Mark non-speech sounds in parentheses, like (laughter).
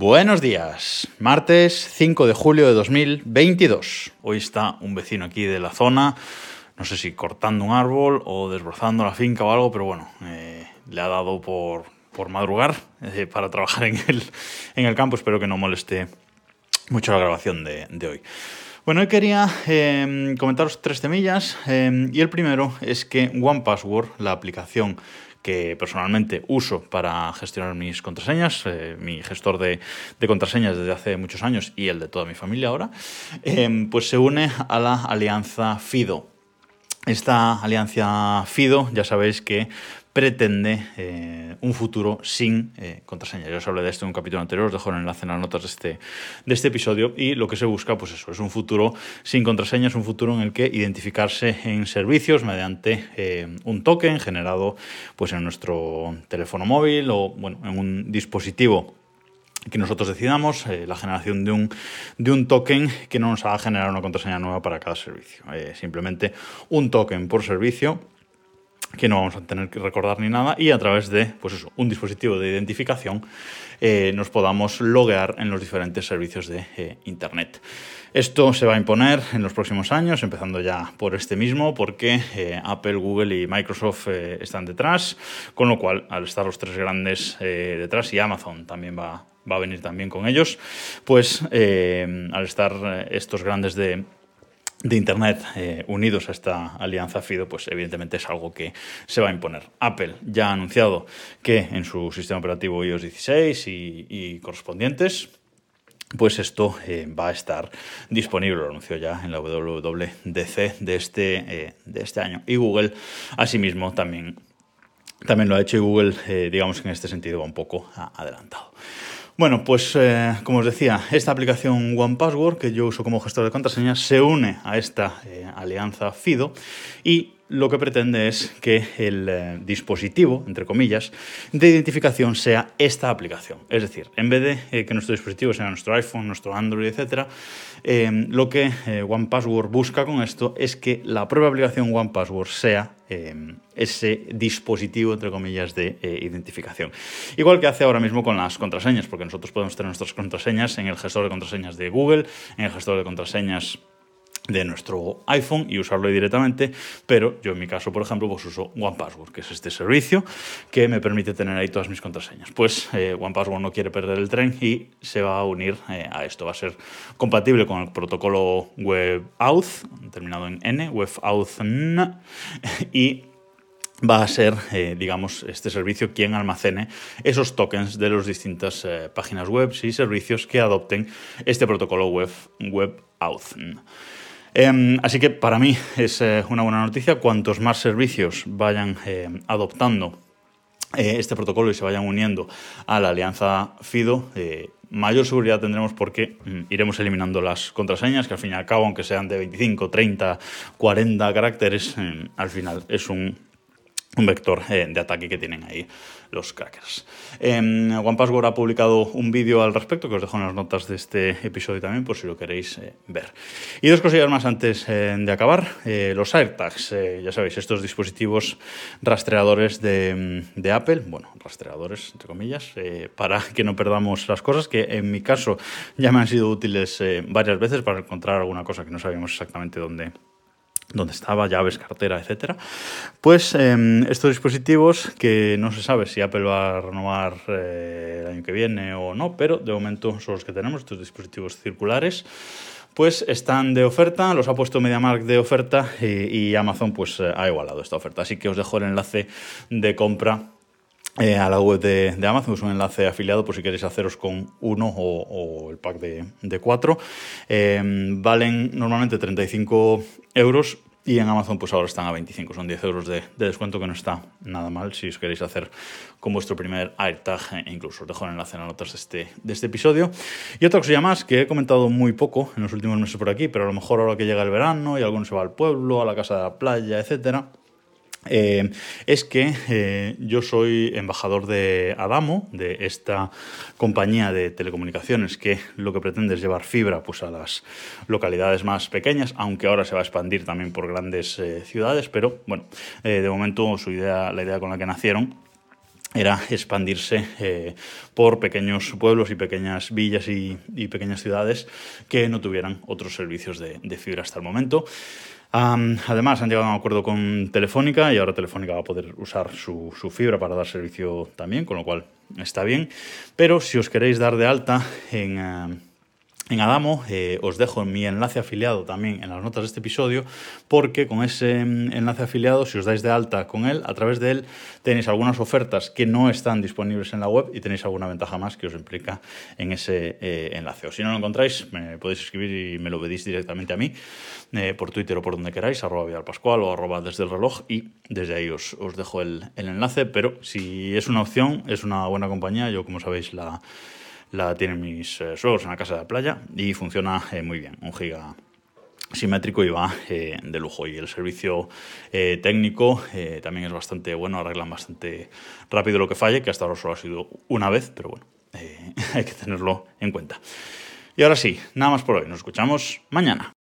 Buenos días, martes 5 de julio de 2022. Hoy está un vecino aquí de la zona, no sé si cortando un árbol o desbrozando la finca o algo, pero bueno, eh, le ha dado por, por madrugar eh, para trabajar en el, en el campo. Espero que no moleste mucho la grabación de, de hoy. Bueno, hoy quería eh, comentaros tres temillas eh, y el primero es que OnePassword, la aplicación que personalmente uso para gestionar mis contraseñas, eh, mi gestor de, contraseñas desde hace muchos años y el de toda mi familia ahora, eh, pues se une a la alianza FIDO. Esta alianza FIDO, ya sabéis que pretende eh, un futuro sin eh, contraseña. Ya os hablé de esto en un capítulo anterior, os dejo el enlace en las notas de este, de este episodio y lo que se busca, pues eso, es un futuro sin contraseña, es un futuro en el que identificarse en servicios mediante eh, un token generado pues en nuestro teléfono móvil o bueno, en un dispositivo que nosotros decidamos eh, la generación de un, de un token que no nos haga generar una contraseña nueva para cada servicio. Simplemente un token por servicio que no vamos a tener que recordar ni nada y a través de pues eso, un dispositivo de identificación eh, nos podamos loguear en los diferentes servicios de eh, Internet. Esto se va a imponer en los próximos años, empezando ya por este mismo, porque eh, Apple, Google y Microsoft están detrás, con lo cual al estar los tres grandes detrás y Amazon también va, va, a venir también con ellos, pues al estar estos grandes de de Internet eh, unidos a esta alianza FIDO, pues evidentemente es algo que se va a imponer. Apple ya ha anunciado que en su sistema operativo iOS 16 y, correspondientes, pues esto eh, va a estar disponible, lo anunció ya en la WWDC de este, eh, de este año. Y Google, asimismo, también, también lo ha hecho y Google, digamos que en este sentido va un poco adelantado. Bueno, pues eh, como os decía, esta aplicación OnePassword que yo uso como gestor de contraseñas se une a esta eh, alianza FIDO y lo que pretende es que el eh, dispositivo, entre comillas, de identificación sea esta aplicación. Es decir, en vez de eh, que nuestro dispositivo sea nuestro iPhone, nuestro Android, etc., eh, lo que eh, OnePassword busca con esto es que la propia aplicación OnePassword sea eh, ese dispositivo, entre comillas, de identificación. Igual que hace ahora mismo con las contraseñas, porque nosotros podemos tener nuestras contraseñas en el gestor de contraseñas de Google, en el gestor de contraseñas de nuestro iPhone y usarlo directamente, pero yo en mi caso, por ejemplo, pues uso OnePassword, que es este servicio que me permite tener ahí todas mis contraseñas. Pues eh, OnePassword no quiere perder el tren y se va a unir eh, a esto. Va a ser compatible con el protocolo WebAuth, terminado en N, WebAuth, y va a ser, eh, digamos, este servicio quien almacene esos tokens de las distintas páginas web y servicios que adopten este protocolo web, WebAuth. Eh, así que para mí (laughs) es eh, una buena noticia. Cuantos más servicios vayan eh, adoptando eh, este protocolo y se vayan uniendo a la alianza FIDO, eh, mayor seguridad tendremos porque mm, iremos eliminando las contraseñas, que al fin y al cabo, aunque sean de 25, 30, 40 caracteres, eh, al final es un un vector eh, de ataque que tienen ahí los crackers. Eh, OnePassword ha publicado un vídeo al respecto que os dejo en las notas de este episodio también por si lo queréis eh, ver. Y dos cosillas más antes eh, de acabar. Los AirTags, ya sabéis, estos dispositivos rastreadores de, de Apple, bueno, rastreadores entre comillas, para que no perdamos las cosas, que en mi caso ya me han sido útiles varias veces para encontrar alguna cosa que no sabíamos exactamente dónde donde estaba, llaves, cartera, etcétera. Pues eh, estos dispositivos que no se sabe si Apple va a renovar eh, el año que viene o no, pero de momento son los que tenemos, estos dispositivos circulares. Pues están de oferta, los ha puesto MediaMarkt de oferta y, y Amazon pues ha igualado esta oferta. Así que os dejo el enlace de compra eh, a la web de, de, Amazon, es un enlace afiliado por si queréis haceros con uno o, el pack de, cuatro. Eh, valen normalmente 35 euros y en Amazon pues ahora están a 25, son 10 euros de, de, descuento que no está nada mal si os queréis hacer con vuestro primer AirTag, e incluso os dejo el enlace en las notas de este, de este episodio. Y otra cosilla más que he comentado muy poco en los últimos meses por aquí, pero a lo mejor ahora que llega el verano y alguno se va al pueblo, a la casa de la playa, etcétera eh, es que eh, yo soy embajador de Adamo, de esta compañía de telecomunicaciones que lo que pretende es llevar fibra pues, a las localidades más pequeñas, aunque ahora se va a expandir también por grandes eh, ciudades, pero bueno, de momento su idea, la idea con la que nacieron era expandirse eh, por pequeños pueblos y pequeñas villas y, pequeñas ciudades que no tuvieran otros servicios de, fibra hasta el momento. además, han llegado a un acuerdo con Telefónica y ahora Telefónica va a poder usar su, fibra para dar servicio también, con lo cual está bien. Pero si os queréis dar de alta en en Adamo. Eh, os dejo mi enlace afiliado también en las notas de este episodio, porque con ese mm, enlace afiliado, si os dais de alta con él, a través de él tenéis algunas ofertas que no están disponibles en la web y tenéis alguna ventaja más que os implica en ese eh, enlace. O si no lo encontráis, me podéis escribir y me lo pedís directamente a mí, eh, por Twitter o por donde queráis, arroba Vidal Pascual o arroba desde el reloj, y desde ahí os, os dejo el, el enlace. Pero si es una opción, es una buena compañía. Yo, como sabéis, la la tienen mis eh, suegros en la casa de la playa y funciona eh, muy bien. Un giga simétrico y va eh, de lujo. Y el servicio técnico también es bastante bueno, arreglan bastante rápido lo que falle, que hasta ahora solo ha sido una vez, pero bueno, (laughs) hay que tenerlo en cuenta. Y ahora sí, nada más por hoy. Nos escuchamos mañana.